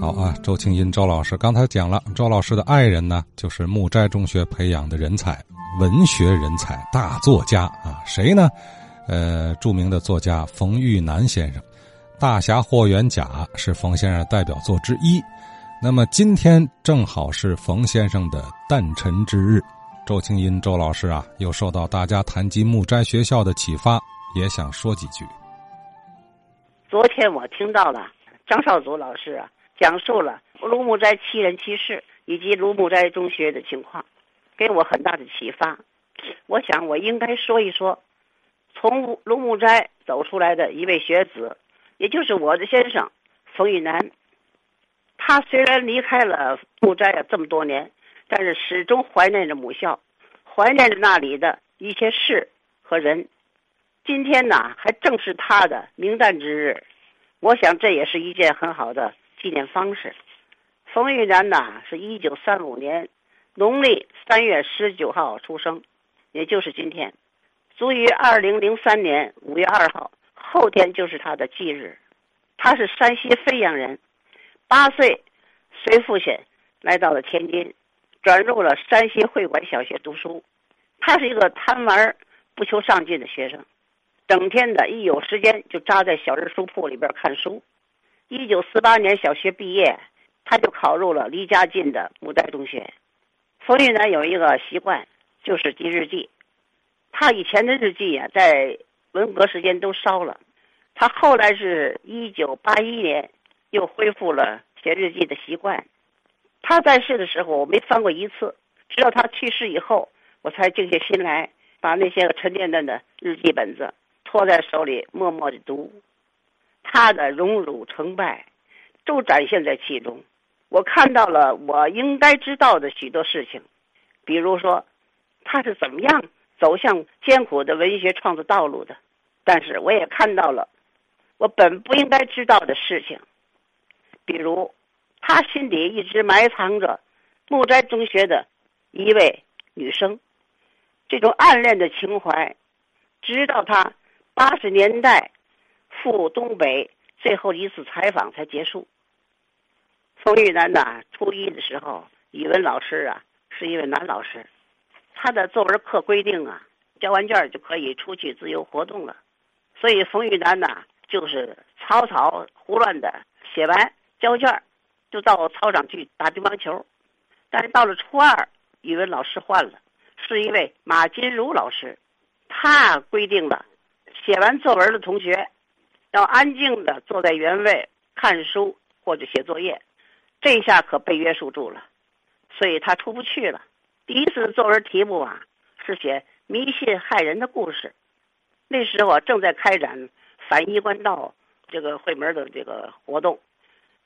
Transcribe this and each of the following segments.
好啊，周庆音周老师刚才讲了，周老师的爱人呢，就是木斋中学培养的人才，文学人才，大作家啊，谁呢？呃，著名的作家冯玉楠先生，《大侠霍元甲》是冯先生代表作之一。那么今天正好是冯先生的诞辰之日，周清音周老师啊，又受到大家谈及木斋学校的启发，也想说几句。昨天我听到了张少祖老师啊。讲述了卢木斋七人七事以及卢木斋中学的情况，给我很大的启发。我想我应该说一说，从卢木斋走出来的一位学子，也就是我的先生冯玉楠。他虽然离开了木斋啊这么多年，但是始终怀念着母校，怀念着那里的一些事和人。今天呢，还正是他的明旦之日，我想这也是一件很好的。纪念方式，冯玉兰呐，是一九三五年农历三月十九号出生，也就是今天，卒于二零零三年五月二号，后天就是他的忌日。他是山西汾阳人，八岁随父亲来到了天津，转入了山西会馆小学读书。他是一个贪玩不求上进的学生，整天的一有时间就扎在小人书铺里边看书。一九四八年小学毕业，他就考入了离家近的木斋中学。冯玉楠有一个习惯，就是记日记。他以前的日记呀，在文革时间都烧了。他后来是一九八一年又恢复了写日记的习惯。他在世的时候，我没翻过一次，直到他去世以后，我才静下心来，把那些个沉甸甸的日记本子托在手里，默默的读。他的荣辱成败，都展现在其中。我看到了我应该知道的许多事情，比如说，他是怎么样走向艰苦的文学创作道路的。但是我也看到了我本不应该知道的事情，比如，他心底一直埋藏着木斋中学的一位女生，这种暗恋的情怀，直到他八十年代。赴东北最后一次采访才结束。冯玉楠呐，初一的时候，语文老师啊是一位男老师，他的作文课规定啊，交完卷就可以出去自由活动了，所以冯玉楠呐就是草草胡乱的写完交卷，就到操场去打乒乓球。但是到了初二，语文老师换了，是一位马金如老师，他规定了写完作文的同学。要安静的坐在原位看书或者写作业，这下可被约束住了，所以他出不去了。第一次作文题目啊是写迷信害人的故事，那时候正在开展反衣冠道这个会门的这个活动。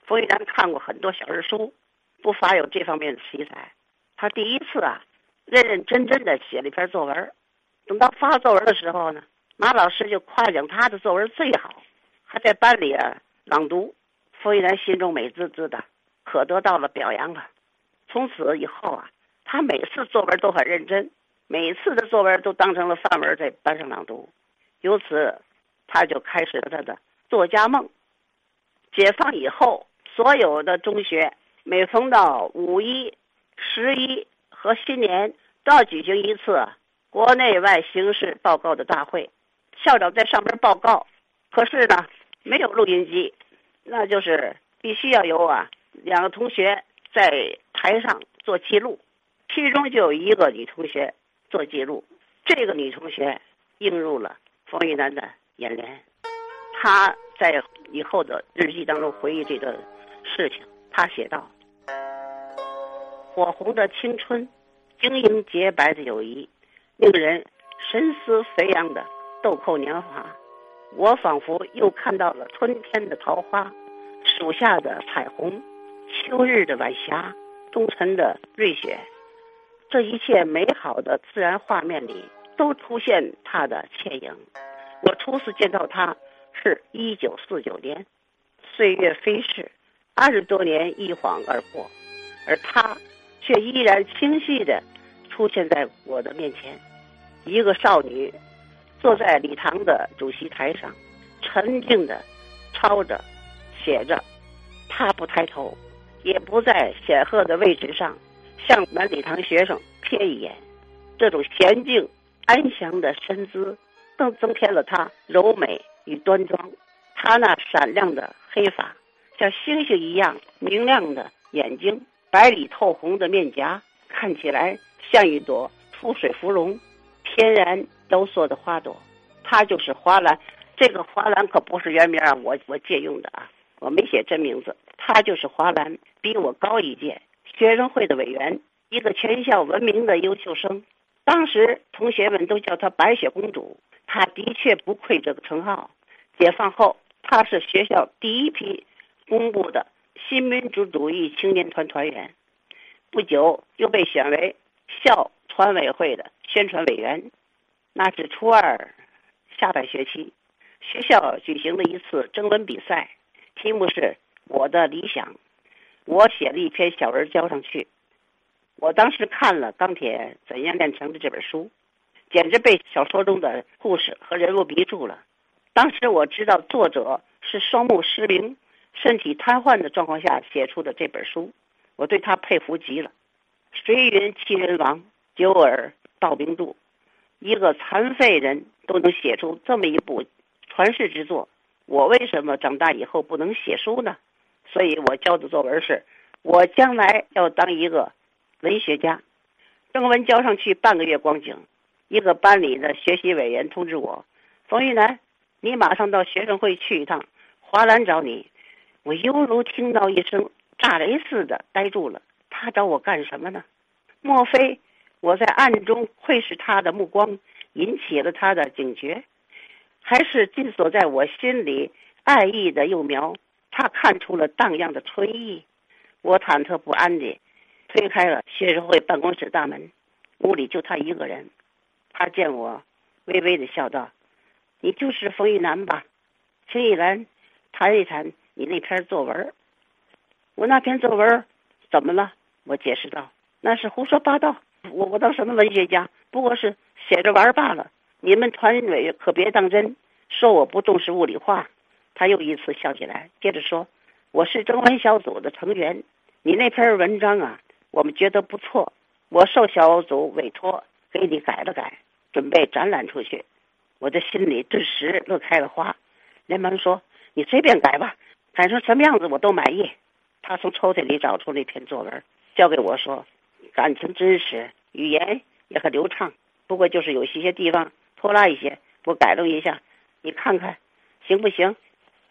冯玉然看过很多小人书，不乏有这方面的题材。他第一次啊认认真真的写了一篇作文，等到发作文的时候呢，马老师就夸奖他的作文最好。还在班里啊朗读，冯玉兰心中美滋滋的，可得到了表扬了。从此以后啊，他每次作文都很认真，每次的作文都当成了范文在班上朗读。由此，他就开始了他的作家梦。解放以后，所有的中学每逢到五一、十一和新年，都要举行一次国内外形势报告的大会，校长在上边报告。可是呢，没有录音机，那就是必须要有啊两个同学在台上做记录，其中就有一个女同学做记录。这个女同学映入了冯玉楠的眼帘。她在以后的日记当中回忆这段事情，她写道：“火红的青春，晶莹洁白的友谊，令人神思飞扬的豆蔻年华。”我仿佛又看到了春天的桃花，暑夏的彩虹，秋日的晚霞，冬晨的瑞雪。这一切美好的自然画面里，都出现他的倩影。我初次见到他，是一九四九年。岁月飞逝，二十多年一晃而过，而他却依然清晰地出现在我的面前，一个少女。坐在礼堂的主席台上，沉静的抄着、写着，他不抬头，也不在显赫的位置上向满礼堂学生瞥一眼，这种娴静安详的身姿，更增添了他柔美与端庄。他那闪亮的黑发，像星星一样明亮的眼睛，白里透红的面颊，看起来像一朵出水芙蓉，天然雕塑的花朵。她就是花篮，这个花篮可不是原名啊，我我借用的啊，我没写真名字。他就是花篮，比我高一届，学生会的委员，一个全校闻名的优秀生。当时同学们都叫她白雪公主，她的确不愧这个称号。解放后，她是学校第一批公布的新民主主义青年团团员，不久又被选为校团委会的宣传委员。那是初二。下半学期，学校举行了一次征文比赛，题目是我的理想。我写了一篇小文交上去。我当时看了《钢铁怎样炼成的》这本书，简直被小说中的故事和人物迷住了。当时我知道作者是双目失明、身体瘫痪的状况下写出的这本书，我对他佩服极了。谁云其人亡，久而道明著。一个残废人都能写出这么一部传世之作，我为什么长大以后不能写书呢？所以我交的作文是：我将来要当一个文学家。征文交上去半个月光景，一个班里的学习委员通知我：“冯玉楠，你马上到学生会去一趟，华兰找你。”我犹如听到一声炸雷似的呆住了。他找我干什么呢？莫非？我在暗中窥视他的目光，引起了他的警觉，还是尽锁在我心里爱意的幼苗，他看出了荡漾的春意。我忐忑不安地推开了学生会办公室大门，屋里就他一个人。他见我，微微的笑道：“你就是冯玉楠吧？请一兰谈一谈你那篇作文。”我那篇作文怎么了？我解释道：“那是胡说八道。”我我当什么文学家？不过是写着玩罢了。你们团委可别当真，说我不重视物理化。他又一次笑起来，接着说：“我是征文小组的成员，你那篇文章啊，我们觉得不错。我受小组委托给你改了改，准备展览出去。”我的心里顿时乐开了花，连忙说：“你随便改吧，改成什么样子我都满意。”他从抽屉里找出那篇作文，交给我说。感情真实，语言也很流畅，不过就是有些些地方拖拉一些，我改动一下，你看看行不行？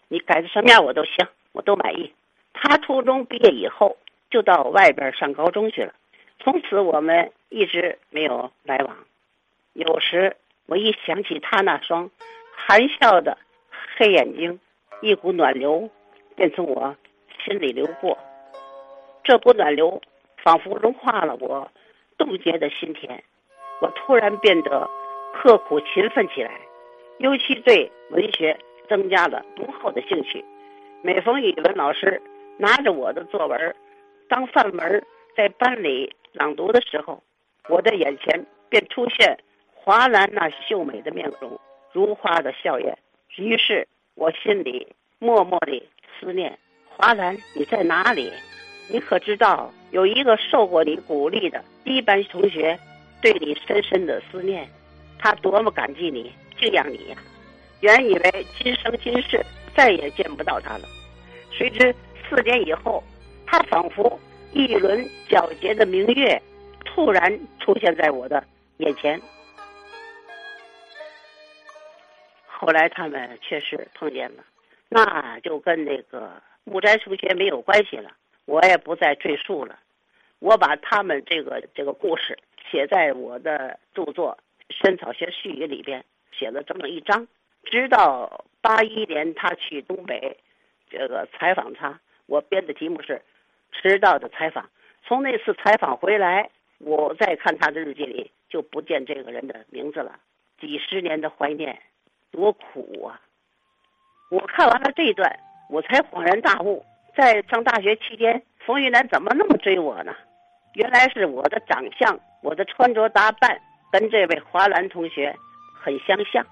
你改的什么样我都行，我都满意。他初中毕业以后就到外边上高中去了，从此我们一直没有来往。有时我一想起他那双含笑的黑眼睛，一股暖流便从我心里流过，这股暖流。仿佛融化了我冻结的心田，我突然变得刻苦勤奋起来，尤其对文学增加了浓厚的兴趣。每逢语文老师拿着我的作文当范文在班里朗读的时候，我的眼前便出现华兰那秀美的面容、如花的笑颜。于是我心里默默地思念：华兰，你在哪里？你可知道，有一个受过你鼓励的一班同学，对你深深的思念，他多么感激你、敬仰你呀！原以为今生今世再也见不到他了，谁知四年以后，他仿佛一轮皎洁的明月，突然出现在我的眼前。后来他们确实碰见了，那就跟那个木斋同学没有关系了。我也不再赘述了，我把他们这个这个故事写在我的著作《深草学序语》里边，写了整整一章。直到八一年他去东北，这个采访他，我编的题目是《迟到的采访》。从那次采访回来，我再看他的日记里，就不见这个人的名字了。几十年的怀念，多苦啊！我看完了这一段，我才恍然大悟。在上大学期间，冯玉兰怎么那么追我呢？原来是我的长相，我的穿着打扮跟这位华兰同学很相像，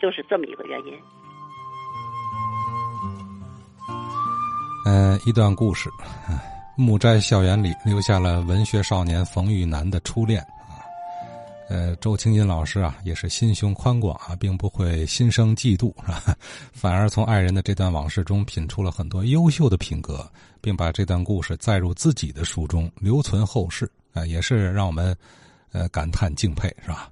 就是这么一个原因。嗯，一段故事，木斋校园里留下了文学少年冯玉楠的初恋。呃，周青音老师啊，也是心胸宽广啊，并不会心生嫉妒，是吧？反而从爱人的这段往事中品出了很多优秀的品格，并把这段故事载入自己的书中，留存后世啊，也是让我们呃感叹敬佩，是吧？